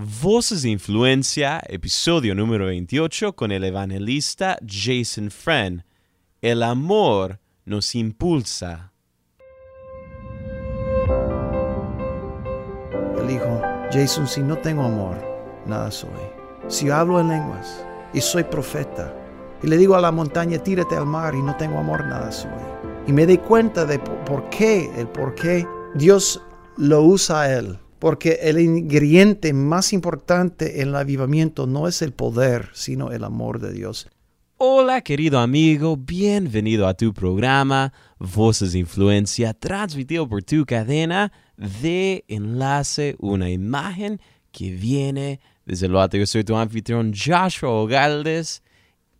Voces de Influencia, episodio número 28 con el evangelista Jason Friend. El amor nos impulsa. Él dijo, Jason, si no tengo amor, nada soy. Si hablo en lenguas y soy profeta, y le digo a la montaña, tírate al mar y no tengo amor, nada soy. Y me di cuenta de por qué, el por qué Dios lo usa a él porque el ingrediente más importante en el avivamiento no es el poder, sino el amor de Dios. Hola querido amigo, bienvenido a tu programa Voces de Influencia, transmitido por tu cadena de enlace, una imagen que viene desde lo alto. Yo soy tu anfitrión Joshua Ogaldes.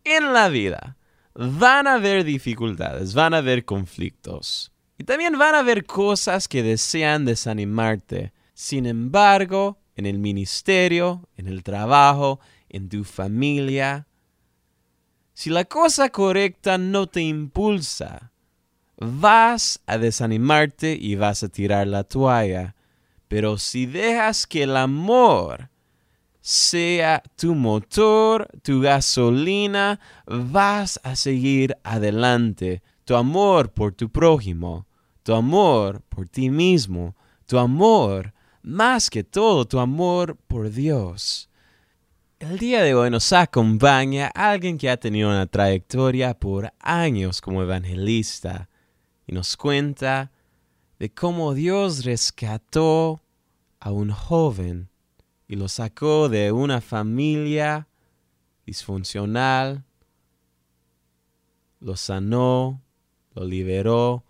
En la vida van a haber dificultades, van a haber conflictos y también van a haber cosas que desean desanimarte. Sin embargo, en el ministerio, en el trabajo, en tu familia, si la cosa correcta no te impulsa, vas a desanimarte y vas a tirar la toalla. Pero si dejas que el amor sea tu motor, tu gasolina, vas a seguir adelante. Tu amor por tu prójimo, tu amor por ti mismo, tu amor más que todo tu amor por Dios. El día de hoy nos acompaña alguien que ha tenido una trayectoria por años como evangelista y nos cuenta de cómo Dios rescató a un joven y lo sacó de una familia disfuncional, lo sanó, lo liberó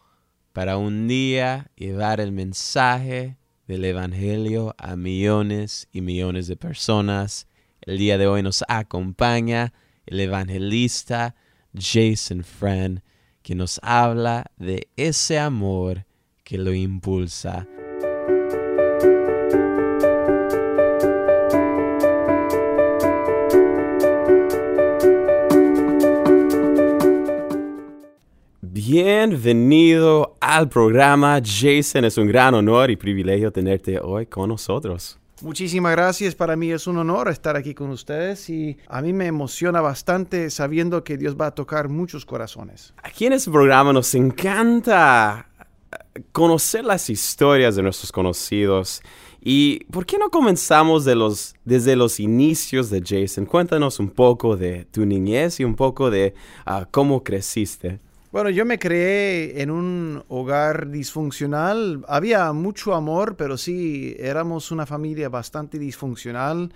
para un día llevar el mensaje del Evangelio a millones y millones de personas. El día de hoy nos acompaña el evangelista Jason Friend, que nos habla de ese amor que lo impulsa. Bienvenido al programa, Jason. Es un gran honor y privilegio tenerte hoy con nosotros. Muchísimas gracias. Para mí es un honor estar aquí con ustedes y a mí me emociona bastante sabiendo que Dios va a tocar muchos corazones. Aquí en este programa nos encanta eh, conocer las historias de nuestros conocidos. ¿Y por qué no comenzamos de los, desde los inicios de Jason? Cuéntanos un poco de tu niñez y un poco de ah, cómo creciste. Bueno, yo me creé en un hogar disfuncional. Había mucho amor, pero sí, éramos una familia bastante disfuncional.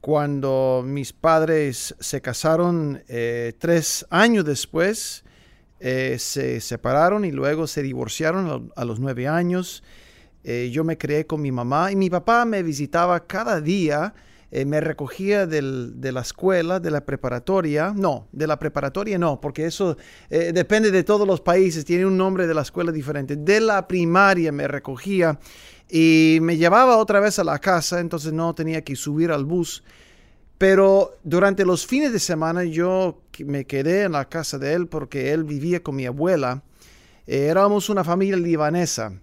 Cuando mis padres se casaron eh, tres años después, eh, se separaron y luego se divorciaron a, los nueve años. Eh, yo me creé con mi mamá y mi papá me visitaba cada día eh, me recogía de la escuela, de la preparatoria, no, de la preparatoria no, porque eso eh, depende de todos los países, tiene un nombre de la escuela diferente. De la primaria me recogía y me llevaba otra vez a la casa, entonces no tenía que subir al bus. Pero durante los fines de semana yo me quedé en la casa de él porque él vivía con mi abuela. Eh, éramos una familia libanesa.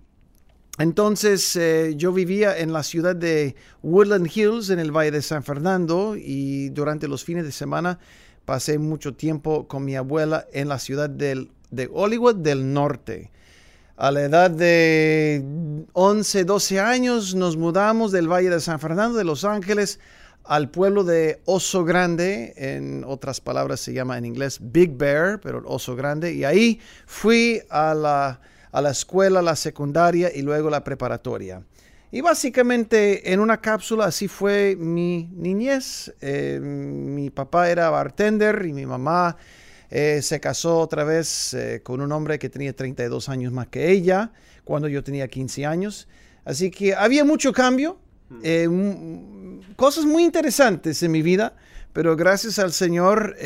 Entonces eh, yo vivía en la ciudad de Woodland Hills, en el Valle de San Fernando, y durante los fines de semana pasé mucho tiempo con mi abuela en la ciudad de Hollywood del Norte. A la edad de 11, 12 años nos mudamos del Valle de San Fernando de Los Ángeles al pueblo de Oso Grande, en otras palabras se llama en inglés Big Bear, pero Oso Grande, y ahí fui a la a la escuela, la secundaria y luego la preparatoria. Y básicamente en una cápsula así fue mi niñez. Eh, mi papá era bartender y mi mamá eh, se casó otra vez eh, con un hombre que tenía 32 años más que ella cuando yo tenía 15 años. Así que había mucho cambio, cosas muy interesantes en mi vida, pero gracias al Señor,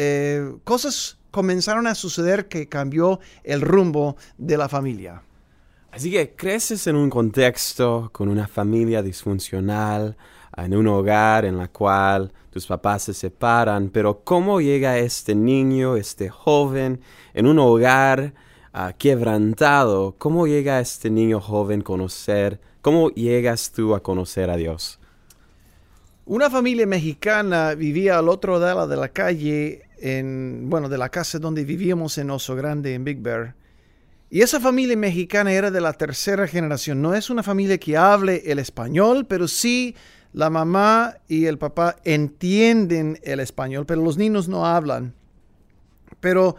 cosas comenzaron a suceder que cambió el rumbo de la familia. Así que creces en un contexto con una familia disfuncional, en un hogar en la cual tus papás se separan, pero ¿cómo llega este niño, este joven, en un hogar ah, quebrantado? ¿Cómo llega este niño joven a conocer? ¿Cómo llegas tú a conocer a Dios? Una familia mexicana vivía al otro lado de la calle, en, bueno, de la casa donde vivíamos en Oso Grande, en Big Bear. Y esa familia mexicana era de la tercera generación. No es una familia que hable el español, pero sí la mamá y el papá entienden el español, pero los niños no hablan. Pero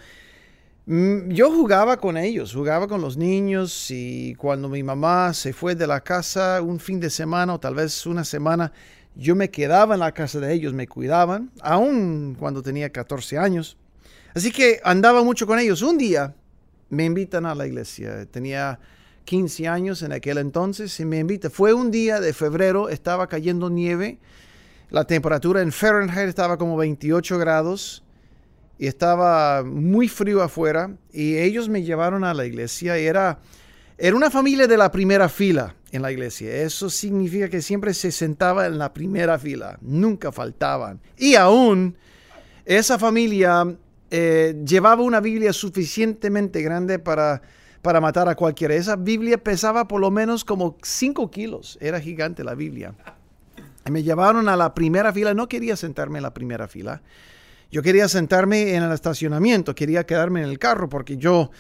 yo jugaba con ellos, jugaba con los niños y cuando mi mamá se fue de la casa un fin de semana o tal vez una semana, yo me quedaba en la casa de ellos, me cuidaban, aún cuando tenía 14 años. Así que andaba mucho con ellos. Un día me invitan a la iglesia. Tenía 15 años en aquel entonces y me invitan. Fue un día de febrero, estaba cayendo nieve. La temperatura en Fahrenheit estaba como 28 grados y estaba muy frío afuera. Y ellos me llevaron a la iglesia. Y era, era una familia de la primera fila en la iglesia. Eso significa que siempre se sentaba en la primera fila, nunca faltaban. Y aún esa familia eh, llevaba una Biblia suficientemente grande para, para matar a cualquiera. Esa Biblia pesaba por lo menos como 5 kilos, era gigante la Biblia. Me llevaron a la primera fila, no quería sentarme en la primera fila. Yo quería sentarme en el estacionamiento, quería quedarme en el carro porque yo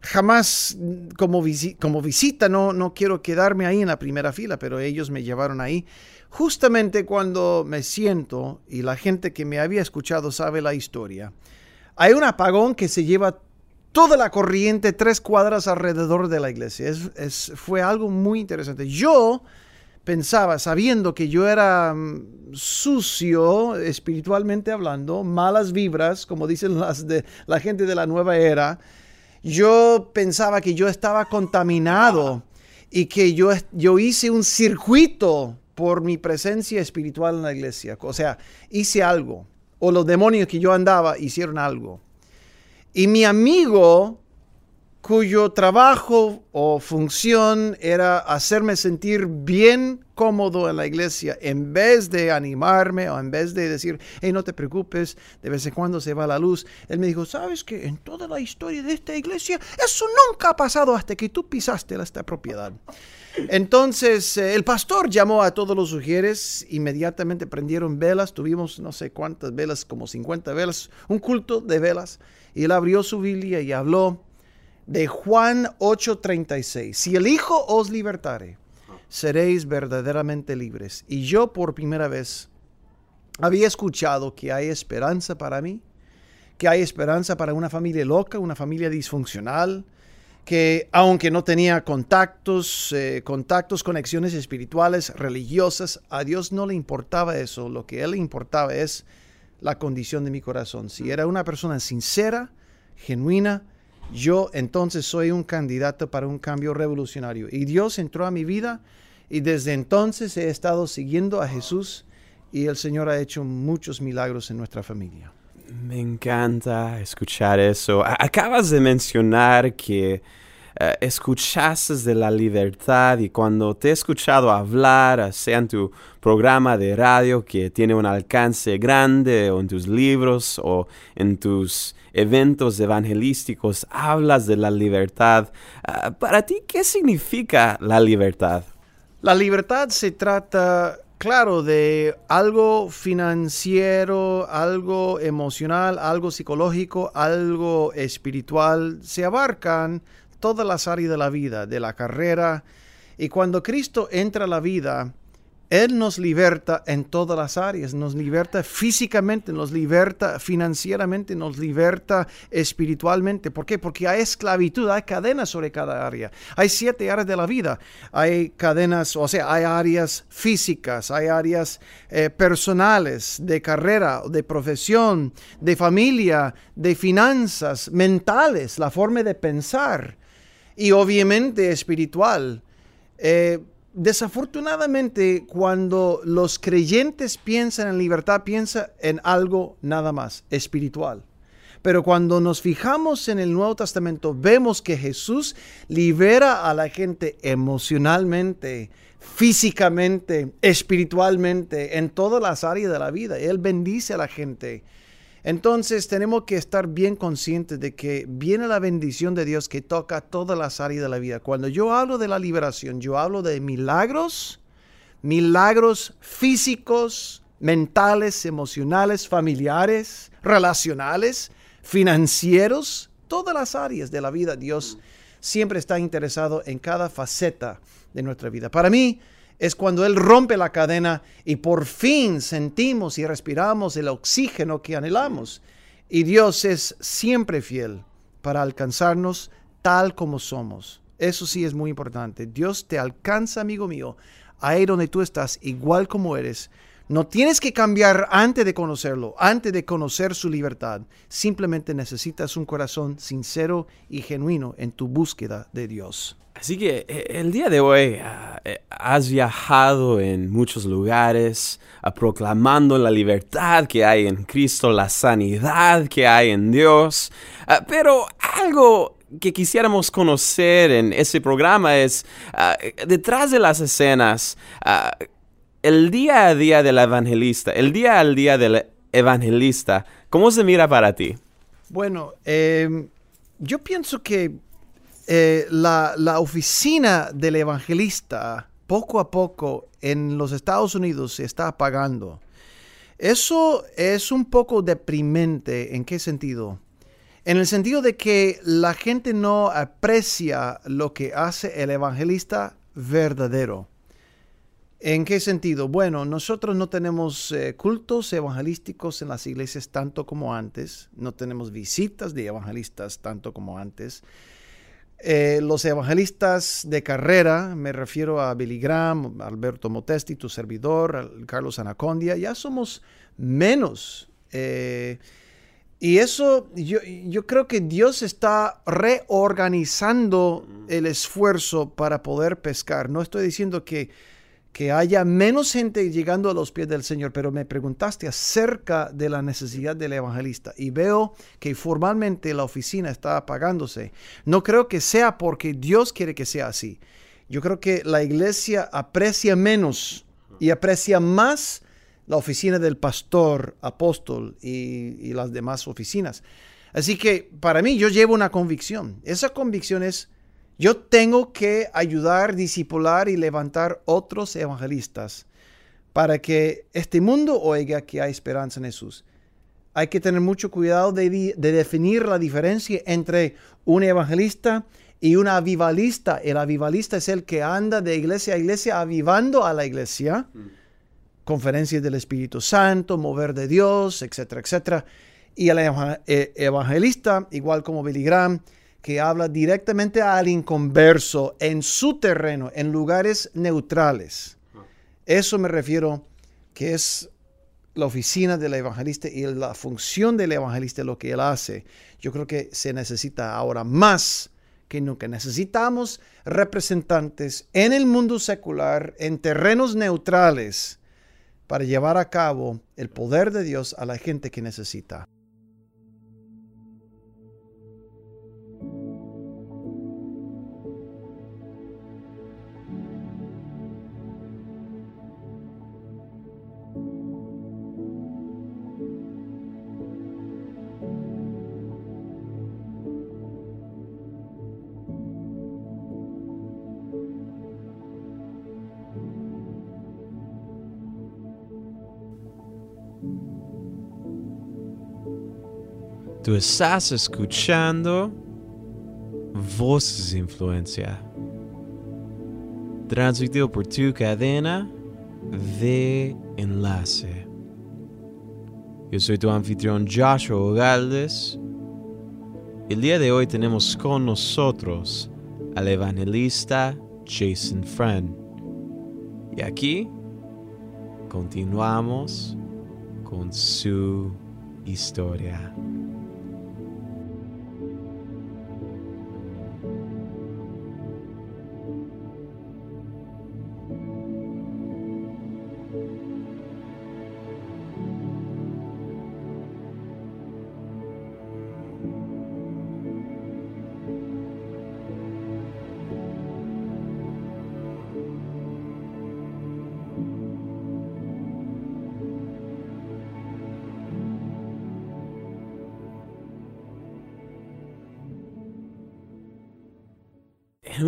jamás como, visita no, no quiero quedarme ahí en la primera fila, pero ellos me llevaron ahí. Justamente cuando me siento y la gente que me había escuchado sabe la historia, hay un apagón que se lleva toda la corriente tres cuadras alrededor de la iglesia. Es, fue algo muy interesante. Yo pensaba, sabiendo que yo era mm, sucio espiritualmente hablando, malas vibras, como dicen las de la gente de la nueva era, yo pensaba que yo estaba contaminado y que yo, yo hice un circuito por mi presencia espiritual en la iglesia. O sea, hice algo. O los demonios que yo andaba hicieron algo. Y mi amigo cuyo trabajo o función era hacerme sentir bien cómodo en la iglesia, en vez de animarme o en vez de decir, hey, no te preocupes, de vez en cuando se va la luz, él me dijo, sabes que en toda la historia de esta iglesia, eso nunca ha pasado hasta que tú pisaste esta propiedad. Entonces eh, el pastor llamó a todos los sugieres, inmediatamente prendieron velas, tuvimos no sé cuántas velas, como 50 velas, un culto de velas, y él abrió su Biblia y habló de Juan 8:36. Si el Hijo os libertare, seréis verdaderamente libres. Y yo por primera vez había escuchado que hay esperanza para mí, que hay esperanza para una familia loca, una familia disfuncional, que aunque no tenía contactos, eh, contactos, conexiones espirituales, religiosas, a Dios no le importaba eso. Lo que a él le importaba es la condición de mi corazón. Si era una persona sincera, genuina, yo entonces soy un candidato para un cambio revolucionario. Y Dios entró a mi vida y desde entonces he estado siguiendo a Jesús y el Señor ha hecho muchos milagros en nuestra familia. Me encanta escuchar eso. Acabas de mencionar que uh, escuchaste de la libertad y cuando te he escuchado hablar, sea en tu programa de radio que tiene un alcance grande o en tus libros o en tus eventos evangelísticos, hablas de la libertad. Uh, para ti, ¿qué significa la libertad? La libertad se trata claro, de algo financiero, algo emocional, algo psicológico, algo espiritual, se abarcan todas las áreas de la vida, de la carrera. Y cuando Cristo entra a la vida, Él nos liberta en todas las áreas, nos liberta físicamente, nos liberta financieramente, nos liberta espiritualmente. ¿Por qué? Porque hay esclavitud, hay cadenas sobre cada área. Hay siete áreas de la vida. Hay cadenas, o sea, hay áreas físicas, hay áreas eh, personales, de carrera, de profesión, de familia, de finanzas, mentales, la forma de pensar y obviamente espiritual. Eh, desafortunadamente, cuando los creyentes piensan en libertad, piensan en algo nada más, espiritual. Pero cuando nos fijamos en el Nuevo Testamento, vemos que Jesús libera a la gente emocionalmente, físicamente, espiritualmente, en todas las áreas de la vida. Él bendice a la gente entonces tenemos que estar bien conscientes de que viene la bendición de Dios que toca todas las áreas de la vida. Cuando yo hablo de la liberación, yo hablo de milagros, milagros físicos, mentales, emocionales, familiares, relacionales, financieros, todas las áreas de la vida. Dios siempre está interesado en cada faceta de nuestra vida. Para mí es cuando Él rompe la cadena y por fin sentimos y respiramos el oxígeno que anhelamos. Y Dios es siempre fiel para alcanzarnos tal como somos. Eso sí es muy importante. Dios te alcanza, amigo mío, ahí donde tú estás, igual como eres. No tienes que cambiar antes de conocerlo, antes de conocer su libertad. Simplemente necesitas un corazón sincero y genuino en tu búsqueda de Dios. Así que eh, el día de hoy ah, eh, has viajado en muchos lugares uh, proclamando la libertad que hay en Cristo, la sanidad que hay en Dios. Ah, pero algo que quisiéramos conocer en ese programa es detrás de las escenas, el día a día del evangelista, el día al día del evangelista, ¿cómo se mira para ti? Bueno, em, yo pienso que eh, la, la, oficina del evangelista poco a poco en los Estados Unidos se está apagando. Eso es un poco deprimente. ¿En qué sentido? En el sentido de que la gente no aprecia lo que hace el evangelista verdadero. ¿En qué sentido? Bueno, nosotros no tenemos eh, cultos evangelísticos en las iglesias tanto como antes, no tenemos visitas de evangelistas tanto como antes. Eh, los evangelistas de carrera, me refiero a Billy Graham, Alberto Motesti, tu servidor, Carlos Anacondia, ya somos menos. Eh, y eso, yo, yo, creo que Dios está reorganizando el esfuerzo para poder pescar. No estoy diciendo que que haya menos gente llegando a los pies del Señor, pero me preguntaste acerca de la necesidad del evangelista y veo que formalmente la oficina está apagándose. No creo que sea porque Dios quiere que sea así. Yo creo que la iglesia aprecia menos y aprecia más la oficina del pastor, apóstol y, y las demás oficinas. Así que para mí yo llevo una convicción. Esa convicción es yo tengo que ayudar, disipular y levantar otros evangelistas para que este mundo oiga que hay esperanza en Jesús. Hay que tener mucho cuidado de, definir la diferencia entre un evangelista y un avivalista. El avivalista es el que anda de iglesia a iglesia avivando a la iglesia. Mm. Conferencias del Espíritu Santo, mover de Dios, etcétera, etcétera. Y el eh, evangelista, igual como Billy Graham, que habla directamente al inconverso en su terreno, en lugares neutrales. Eso me refiero que es la oficina del evangelista y la función del evangelista, lo que él hace. Yo creo que se necesita ahora más que nunca. Necesitamos representantes en el mundo secular, en terrenos neutrales, para llevar a cabo el poder de Dios a la gente que necesita. Tú estás escuchando Voces de Influencia, transmitido por tu cadena de enlace. Yo soy tu anfitrión Joshua Galdes. El día de hoy tenemos con nosotros al evangelista Jason Friend. Y aquí continuamos con su historia.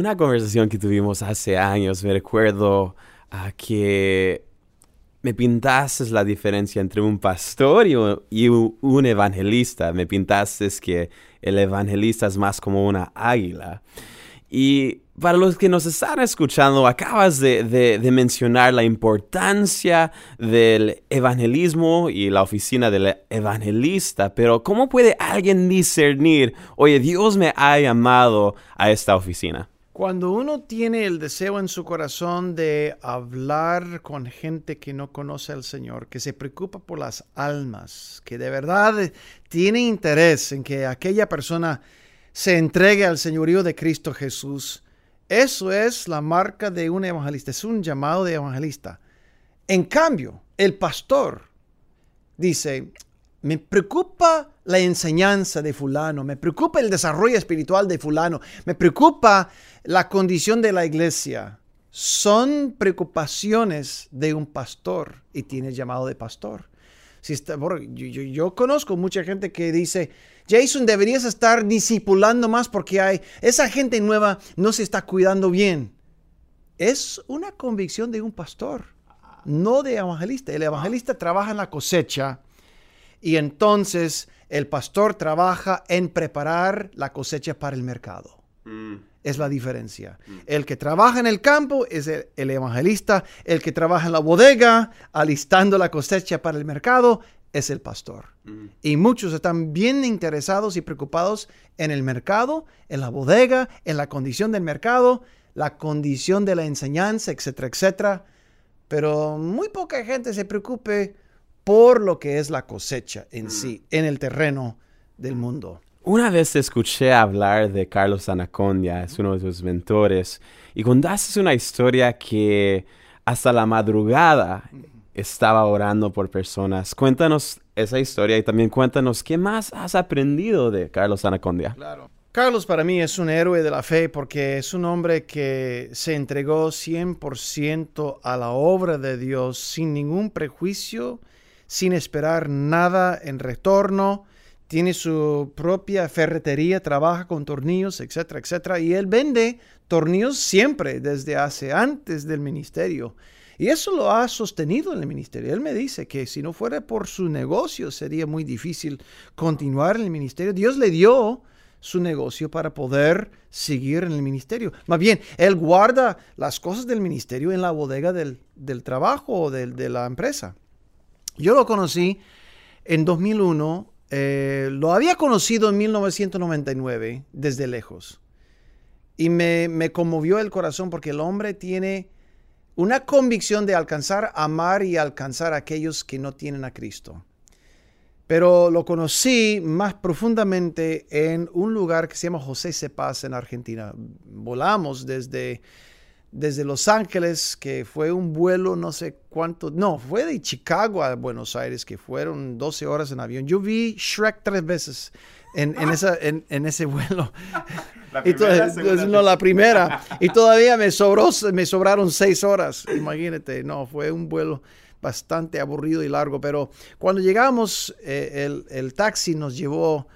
Una conversación que tuvimos hace años, me recuerdo ah, que me pintaste la diferencia entre un pastor y un, evangelista. Me pintaste que el evangelista es más como una águila. Y para los que nos están escuchando, acabas de, mencionar la importancia del evangelismo y la oficina del evangelista, pero ¿cómo puede alguien discernir, oye, Dios me ha llamado a esta oficina? Cuando uno tiene el deseo en su corazón de hablar con gente que no conoce al Señor, que se preocupa por las almas, que de verdad tiene interés en que aquella persona se entregue al señorío de Cristo Jesús. Eso es la marca de un evangelista, es un llamado de evangelista. En cambio, el pastor dice, me preocupa la enseñanza de fulano, me preocupa el desarrollo espiritual de fulano, me preocupa la condición de la iglesia. Son preocupaciones de un pastor y tiene llamado de pastor. Si está, yo, yo, conozco mucha gente que dice, Jason, deberías estar discipulando más porque hay esa gente nueva no se está cuidando bien. Es una convicción de un pastor, no de evangelista. El evangelista trabaja en la cosecha y entonces el pastor trabaja en preparar la cosecha para el mercado. Mm. Es la diferencia. Mm. El que trabaja en el campo es el, evangelista. El que trabaja en la bodega, alistando la cosecha para el mercado, es el pastor. Mm. Y muchos están bien interesados y preocupados en el mercado, en la bodega, en la condición del mercado, la condición de la enseñanza, etcétera, etcétera. Pero muy poca gente se preocupe por lo que es la cosecha en mm. sí, en el terreno del mundo. Una vez escuché hablar de Carlos Anacondia, es uno de tus mentores, y contaste una historia que hasta la madrugada estaba orando por personas. Cuéntanos esa historia y también cuéntanos qué más has aprendido de Carlos Anacondia. Claro. Carlos para mí es un héroe de la fe porque es un hombre que se entregó 100% a la obra de Dios sin ningún prejuicio, sin esperar nada en retorno. Tiene su propia ferretería, trabaja con tornillos, etcétera, etcétera. Y él vende tornillos siempre, desde hace antes del ministerio. Y eso lo ha sostenido en el ministerio. Él me dice que si no fuera por su negocio sería muy difícil continuar en el ministerio. Dios le dio su negocio para poder seguir en el ministerio. Más bien, él guarda las cosas del ministerio en la bodega del, trabajo o de la empresa. Yo lo conocí en 2001, eh, lo había conocido en 1999 desde lejos. Y me, conmovió el corazón porque el hombre tiene una convicción de alcanzar, amar y alcanzar a aquellos que no tienen a Cristo. Pero lo conocí más profundamente en un lugar que se llama José Cepaz en Argentina. Volamos desde, desde Los Ángeles, que fue un vuelo no sé cuánto, no, fue de Chicago a Buenos Aires, que fueron 12 horas en avión. Yo vi Shrek tres veces en, esa, en ese vuelo. La primera, y no, la primera. Y todavía me, sobró, me sobraron seis horas. Imagínate, no, fue un vuelo bastante aburrido y largo. Pero cuando llegamos, eh, el, taxi nos llevó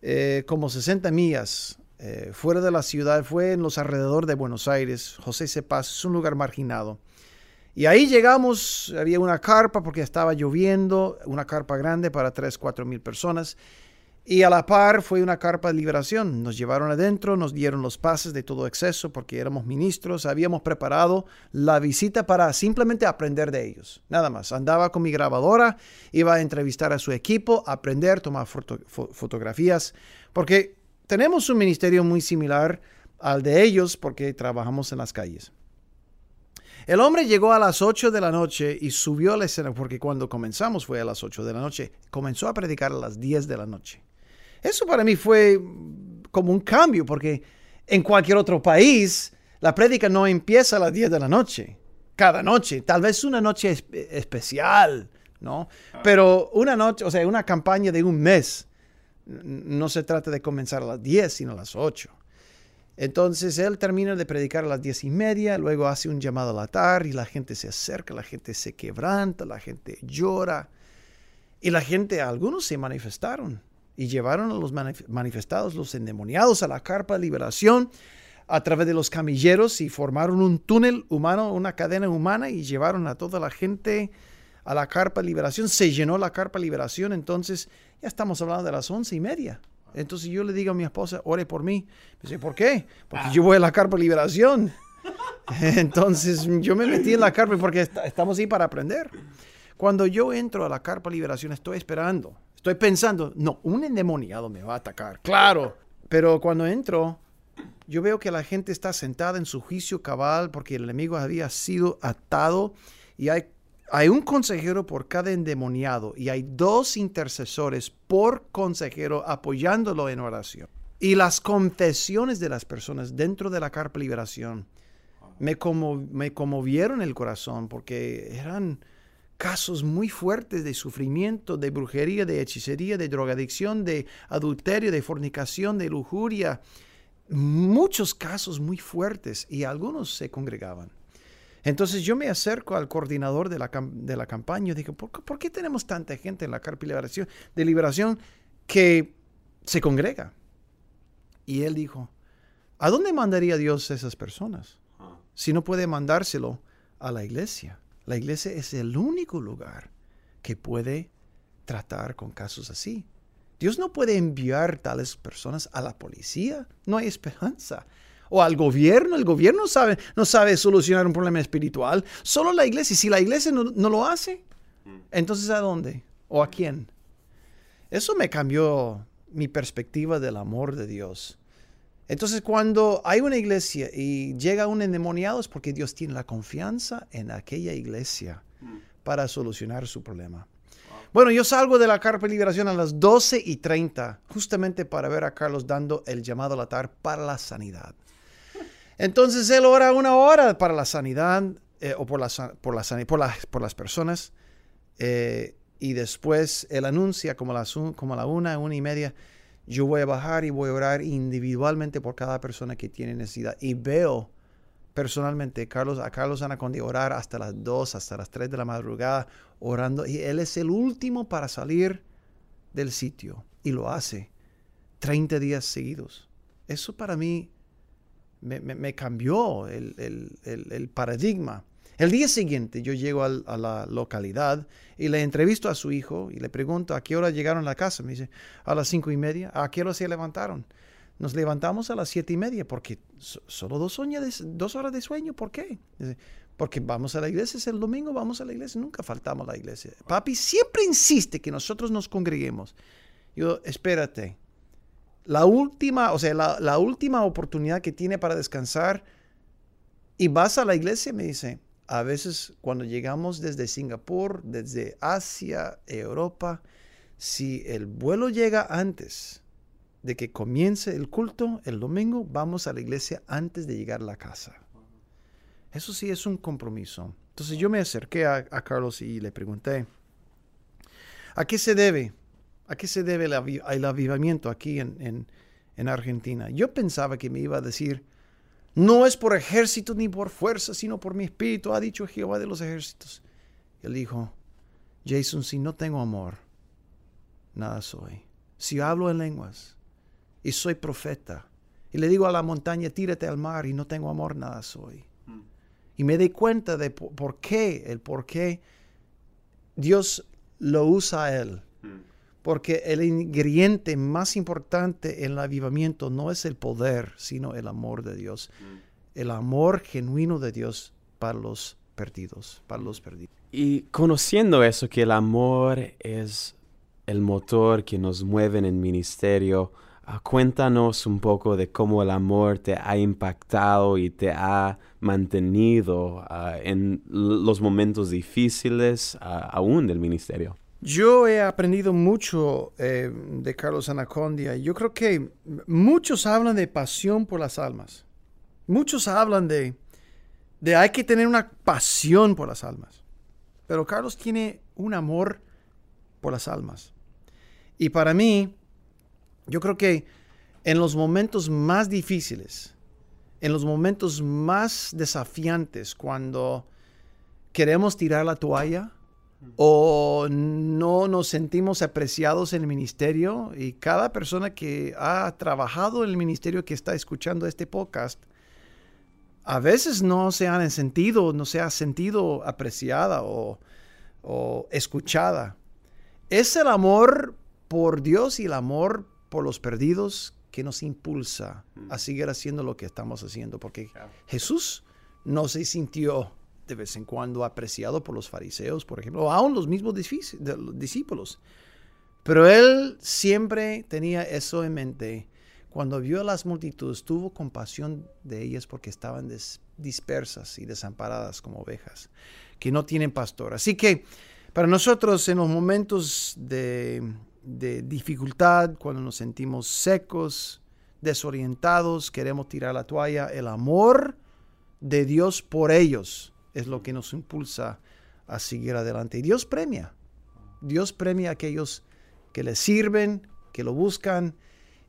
eh, como 60 millas eh, fuera de la ciudad. Fue en los alrededores de Buenos Aires. José Cepaz es un lugar marginado. Y ahí llegamos, había una carpa porque estaba lloviendo, una carpa grande para 3, 4 mil personas. Y a la par fue una carpa de liberación. Nos llevaron adentro, nos dieron los pases de todo exceso porque éramos ministros. Habíamos preparado la visita para simplemente aprender de ellos. Nada más. Andaba con mi grabadora, iba a entrevistar a su equipo, aprender, tomar fotografías, porque tenemos un ministerio muy similar al de ellos porque trabajamos en las calles. El hombre llegó a las 8 de la noche y subió a la escena, porque cuando comenzamos fue a las 8 de la noche, comenzó a predicar a las 10 de la noche. Eso para mí fue como un cambio, porque en cualquier otro país la prédica no empieza a las 10 de la noche, cada noche, tal vez una noche especial, ¿no? Ah. Pero una noche, o sea, una campaña de un mes, no se trata de comenzar a las 10, sino a las 8. Entonces él termina de predicar a las diez y media, luego hace un llamado al altar y la gente se acerca, la gente se quebranta, la gente llora. Y la gente, algunos se manifestaron y llevaron a los manifestados, los endemoniados, a la carpa de liberación a través de los camilleros y formaron un túnel humano, una cadena humana y llevaron a toda la gente a la carpa de liberación, se llenó la carpa de liberación, entonces ya estamos hablando de las once y media. Entonces yo le digo a mi esposa, ore por mí. Me dice, ¿por qué? Porque yo voy a la carpa de liberación. Entonces yo me metí en la carpa porque estamos ahí para aprender. Cuando yo entro a la carpa de liberación, estoy esperando, estoy pensando, no, un endemoniado me va a atacar, claro. Pero cuando entro, yo veo que la gente está sentada en su juicio cabal porque el enemigo había sido atado y hay, hay un consejero por cada endemoniado y hay dos intercesores por consejero apoyándolo en oración. Y las confesiones de las personas dentro de la carpa liberación me, como, me conmovieron el corazón porque eran casos muy fuertes de sufrimiento, de brujería, de hechicería, de drogadicción, de adulterio, de fornicación, de lujuria. Muchos casos muy fuertes y algunos se congregaban. Entonces yo me acerco al coordinador de la, de la campaña y digo, ¿por, qué tenemos tanta gente en la carpa de liberación, de liberación que se congrega? Y él dijo, ¿a dónde mandaría Dios a esas personas? Ah. Si no puede mandárselo a la iglesia. La iglesia es el único lugar que puede tratar con casos así. Dios no puede enviar tales personas a la policía. No hay esperanza. O al gobierno. El gobierno no sabe solucionar un problema espiritual. Solo la iglesia. Si la iglesia no, no lo hace, entonces ¿a dónde? ¿O a quién? Eso me cambió mi perspectiva del amor de Dios. Entonces, cuando hay una iglesia y llega un endemoniado es porque Dios tiene la confianza en aquella iglesia para solucionar su problema. Bueno, yo salgo de la carpa de liberación a las 12 y 30, justamente para ver a Carlos dando el llamado al altar para la sanidad. Entonces él ora una hora para la sanidad eh, o por, la, por, la, por, las personas eh, y después él anuncia como, las, como a la una, una y media yo voy a bajar y voy a orar individualmente por cada persona que tiene necesidad. Y veo personalmente Carlos, a Carlos Anacondi orar hasta las 2, hasta las 3 de la madrugada, orando. Y él es el último para salir del sitio. Y lo hace 30 días seguidos. Eso para mí me, cambió el paradigma. El día siguiente yo llego a la localidad y le entrevisto a su hijo y le pregunto a qué hora llegaron a la casa. Me dice, a las cinco y media. ¿A qué hora se levantaron? Nos levantamos a las siete y media porque solo dos, dos horas de sueño. ¿Por qué? porque vamos a la iglesia, es el domingo, vamos a la iglesia, nunca faltamos a la iglesia. Papi siempre insiste que nosotros nos congreguemos. Yo, espérate, la última, o sea, la, última oportunidad que tiene para descansar y vas a la iglesia, me dice, a veces cuando llegamos desde Singapur, desde Asia, Europa, si el vuelo llega antes de que comience el culto el domingo, vamos a la iglesia antes de llegar a la casa. Eso sí es un compromiso. Entonces yo me acerqué a, Carlos y le pregunté, ¿a qué se debe? ¿A qué se debe el, avivamiento aquí en, en Argentina? Yo pensaba que me iba a decir, no es por ejército ni por fuerza, sino por mi espíritu, ha dicho Jehová de los ejércitos. él dijo, Jason, si no tengo amor, nada soy. Si hablo en lenguas y soy profeta, y le digo a la montaña, tírate al mar y no tengo amor, nada soy. Y me di cuenta de por qué, el por qué Dios lo usa a él. Porque el ingrediente más importante en el avivamiento no es el poder, sino el amor de Dios. Mm. El amor genuino de Dios para los perdidos, para los perdidos. Y conociendo eso, que el amor es el motor que nos mueve en el ministerio, ah, cuéntanos un poco de cómo el amor te ha impactado y te ha mantenido ah, en los momentos difíciles ah, aún del ministerio. Yo he aprendido mucho eh, de Carlos Anacondia. Yo creo que muchos hablan de pasión por las almas. Muchos hablan de, de hay que tener una pasión por las almas. Pero Carlos tiene un amor por las almas. Y para mí, yo creo que en los momentos más difíciles, en los momentos más desafiantes, cuando queremos tirar la toalla, o no nos sentimos apreciados en el ministerio y cada persona que ha trabajado en el ministerio que está escuchando este podcast, a veces no se han sentido, no se ha sentido apreciada o, o escuchada. Es el amor por Dios y el amor por los perdidos que nos impulsa a seguir haciendo lo que estamos haciendo, porque Jesús no se sintió de vez en cuando apreciado por los fariseos, por ejemplo, o aún los mismos discípulos. Pero él siempre tenía eso en mente. Cuando vio a las multitudes, tuvo compasión de ellas porque estaban dispersas y desamparadas como ovejas, que no tienen pastor. Así que para nosotros en los momentos de, de dificultad, cuando nos sentimos secos, desorientados, queremos tirar la toalla, el amor de Dios por ellos es lo que nos impulsa a seguir adelante. Y Dios premia. Dios premia a aquellos que le sirven, que lo buscan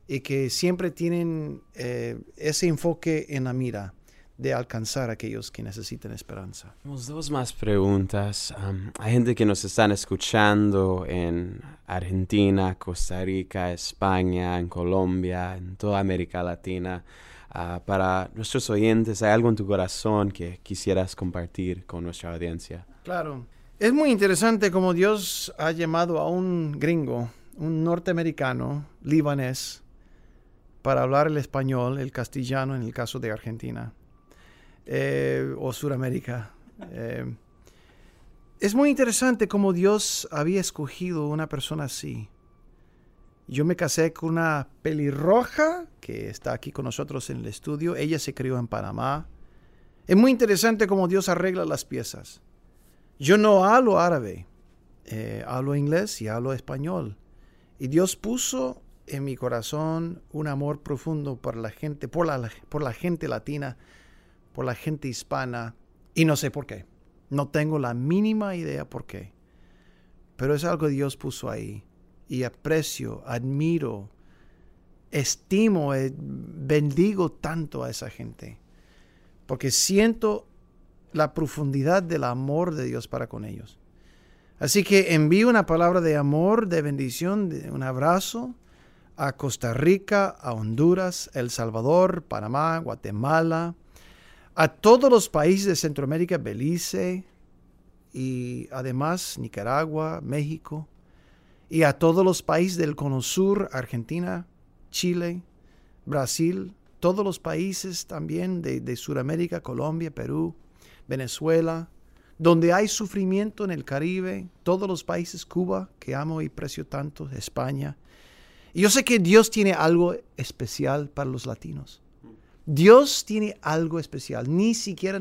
y que siempre tienen eh, ese enfoque en la mira de alcanzar a aquellos que necesitan esperanza. Tenemos dos más preguntas. hay gente que nos están escuchando en Argentina, Costa Rica, España, en Colombia, en toda América Latina. Ah, para nuestros oyentes, ¿hay algo en tu corazón que quisieras compartir con nuestra audiencia? Claro. Es muy interesante como Dios ha llamado a un gringo, un norteamericano, libanés, para hablar el español, el castellano en el caso de Argentina eh, o Suramérica. Eh, es muy interesante cómo Dios había escogido una persona así. Yo me casé con una pelirroja que está aquí con nosotros en el estudio. Ella se crió en Panamá. Es muy interesante cómo Dios arregla las piezas. Yo no hablo árabe, eh, hablo inglés y hablo español. Y Dios puso en mi corazón un amor profundo por la gente, por la, por la gente latina, por la gente hispana. Y no sé por qué. No tengo la mínima idea por qué. Pero es algo que Dios puso ahí y aprecio, admiro, estimo, eh, bendigo tanto a esa gente, porque siento la profundidad del amor de Dios para con ellos. Así que envío una palabra de amor, de bendición, de un abrazo a Costa Rica, a Honduras, El Salvador, Panamá, Guatemala, a todos los países de Centroamérica, Belice y además Nicaragua, México, y a todos los países del Cono Sur, Argentina, Chile, Brasil, todos los países también de, de Sudamérica, Colombia, Perú, Venezuela, donde hay sufrimiento en el Caribe, todos los países, Cuba, que amo y precio tanto, España. Y yo sé que Dios tiene algo especial para los latinos. Dios tiene algo especial. Ni siquiera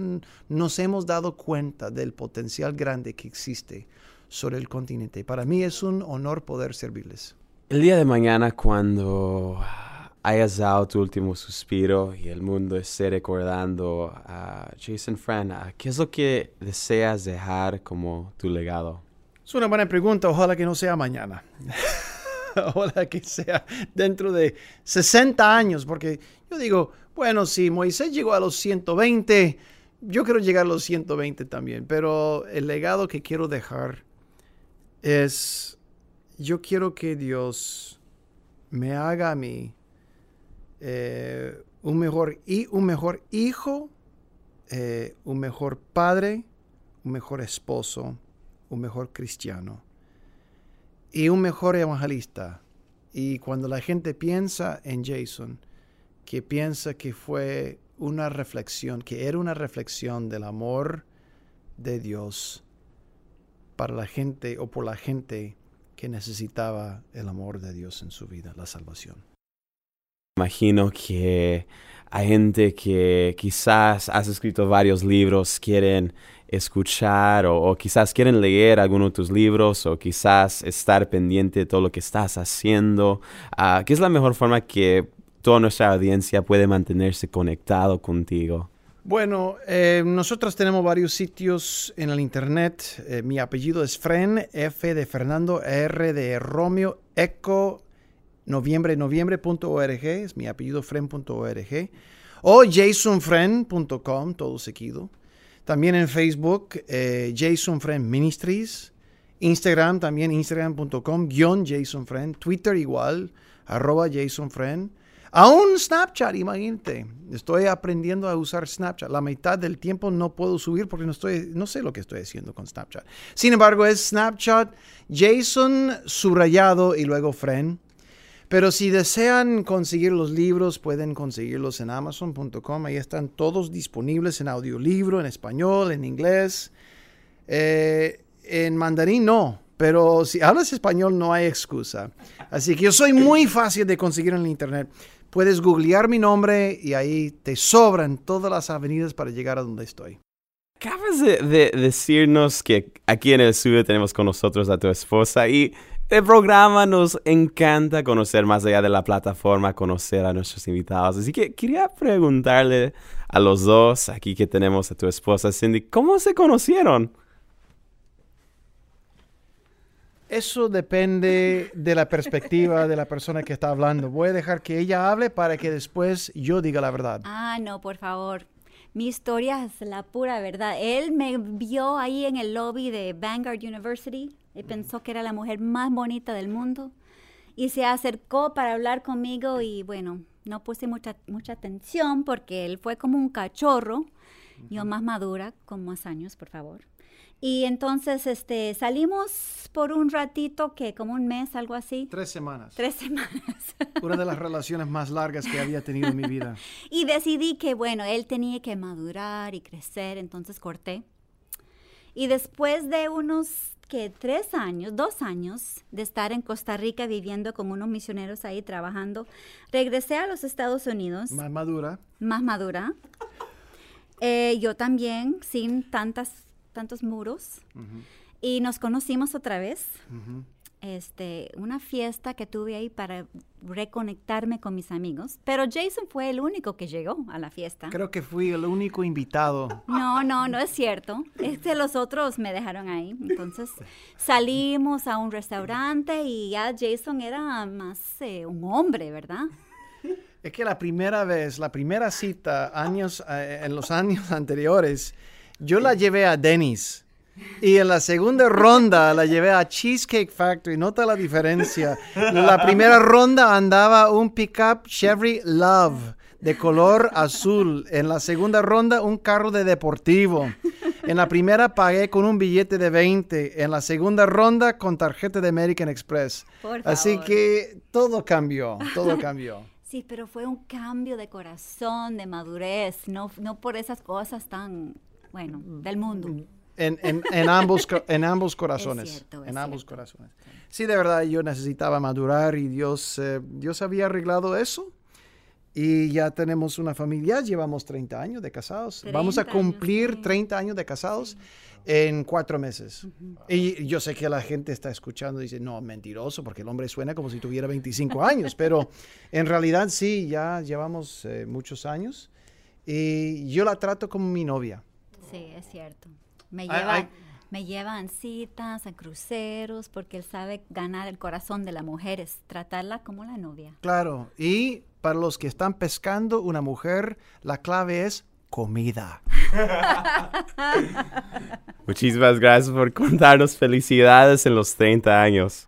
nos hemos dado cuenta del potencial grande que existe sobre el continente. Para mí es un honor poder servirles. El día de mañana cuando hayas dado tu último suspiro y el mundo esté recordando a Jason Friend, ¿qué es lo que deseas dejar como tu legado? Es una buena pregunta, ojalá que no sea mañana. ojalá que sea dentro de 60 años, porque yo digo, bueno, si Moisés llegó a los 120, yo quiero llegar a los 120 también, pero el legado que quiero dejar es, yo quiero que Dios me haga a mí eh, un, mejor, y, un mejor hijo, eh, un mejor padre, un mejor esposo, un mejor cristiano y un mejor evangelista. Y cuando la gente piensa en Jason, que piensa que fue una reflexión, que era una reflexión del amor de Dios para la gente o por la gente que necesitaba el amor de Dios en su vida, la salvación. Imagino que hay gente que quizás has escrito varios libros, quieren escuchar o, quizás quieren leer alguno de tus libros o quizás estar pendiente de todo lo que estás haciendo. Uh, ¿Qué es la mejor forma que toda nuestra audiencia puede mantenerse conectado contigo? Bueno, eh, nosotros tenemos varios sitios en el internet. Eh, mi apellido es Fren, F de Fernando, R de Romeo, Eco, noviembre, noviembre.org, es mi apellido fren.org, o jasonfren.com, todo seguido. También en Facebook, eh, Jason Ministries, Instagram también, instagram.com, guion Jason Twitter igual, arroba Jason Aún Snapchat, imagínate. Estoy aprendiendo a usar Snapchat. La mitad del tiempo no puedo subir porque no, estoy, no sé lo que estoy haciendo con Snapchat. Sin embargo, es Snapchat Jason subrayado y luego Fren. Pero si desean conseguir los libros, pueden conseguirlos en amazon.com. Ahí están todos disponibles en audiolibro, en español, en inglés. Eh, en mandarín no, pero si hablas español no hay excusa. Así que yo soy muy fácil de conseguir en el internet. Puedes googlear mi nombre y ahí te sobran todas las avenidas para llegar a donde estoy. Acabas de, decirnos que aquí en el estudio tenemos con nosotros a tu esposa y el programa nos encanta conocer más allá de la plataforma, conocer a nuestros invitados. Así que quería preguntarle a los dos, aquí que tenemos a tu esposa Cindy, ¿cómo se conocieron? Eso depende de la perspectiva de la persona que está hablando. Voy a dejar que ella hable para que después yo diga la verdad. Ah, no, por favor. Mi historia es la pura verdad. Él me vio ahí en el lobby de Vanguard University y pensó que era la mujer más bonita del mundo y se acercó para hablar conmigo y bueno, no puse mucha, mucha atención porque él fue como un cachorro, yo más madura, con más años, por favor. Y entonces este, salimos por un ratito, que como un mes, algo así. Tres semanas. Tres semanas. Una de las relaciones más largas que había tenido en mi vida. y decidí que, bueno, él tenía que madurar y crecer, entonces corté. Y después de unos que tres años, dos años de estar en Costa Rica viviendo con unos misioneros ahí trabajando, regresé a los Estados Unidos. Más madura. Más madura. Eh, yo también, sin tantas tantos muros. Y nos conocimos otra vez. Este, una fiesta que tuve ahí para reconectarme con mis amigos. Pero Jason fue el único que llegó a la fiesta. Creo que fui el único invitado. No, no, no es cierto. Es que los otros me dejaron ahí. Entonces salimos a un restaurante y ya Jason era más eh, un hombre, ¿verdad? Es que la primera vez, la primera cita, años, eh, en los años anteriores, yo la llevé a Denny's. Y en la segunda ronda la llevé a Cheesecake Factory. Nota la diferencia. La primera ronda andaba un pickup Chevy Love de color azul. En la segunda ronda un carro de deportivo. En la primera pagué con un billete de 20. En la segunda ronda con tarjeta de American Express. Así que todo cambió, todo cambió. Sí, pero fue un cambio de corazón, de madurez, no, no por esas cosas tan bueno, mm. del mundo. En, en, ambos, en ambos corazones. en ambos corazones. Sí, de verdad, yo necesitaba madurar y Dios, eh, Dios había arreglado eso. Y ya tenemos una familia, llevamos 30 años de casados. Vamos a cumplir 30 años de casados en cuatro meses. Y yo sé que la gente está escuchando y dice, no, mentiroso, porque el hombre suena como si tuviera 25 años, pero en realidad sí, ya llevamos eh, muchos años. Y yo la trato como mi novia. Sí, es cierto. Me lleva, me lleva en citas, a cruceros, porque él sabe ganar el corazón de la mujer, es tratarla como la novia. Claro, y para los que están pescando una mujer, la clave es comida. Muchísimas gracias por contarnos felicidades en los 30 años.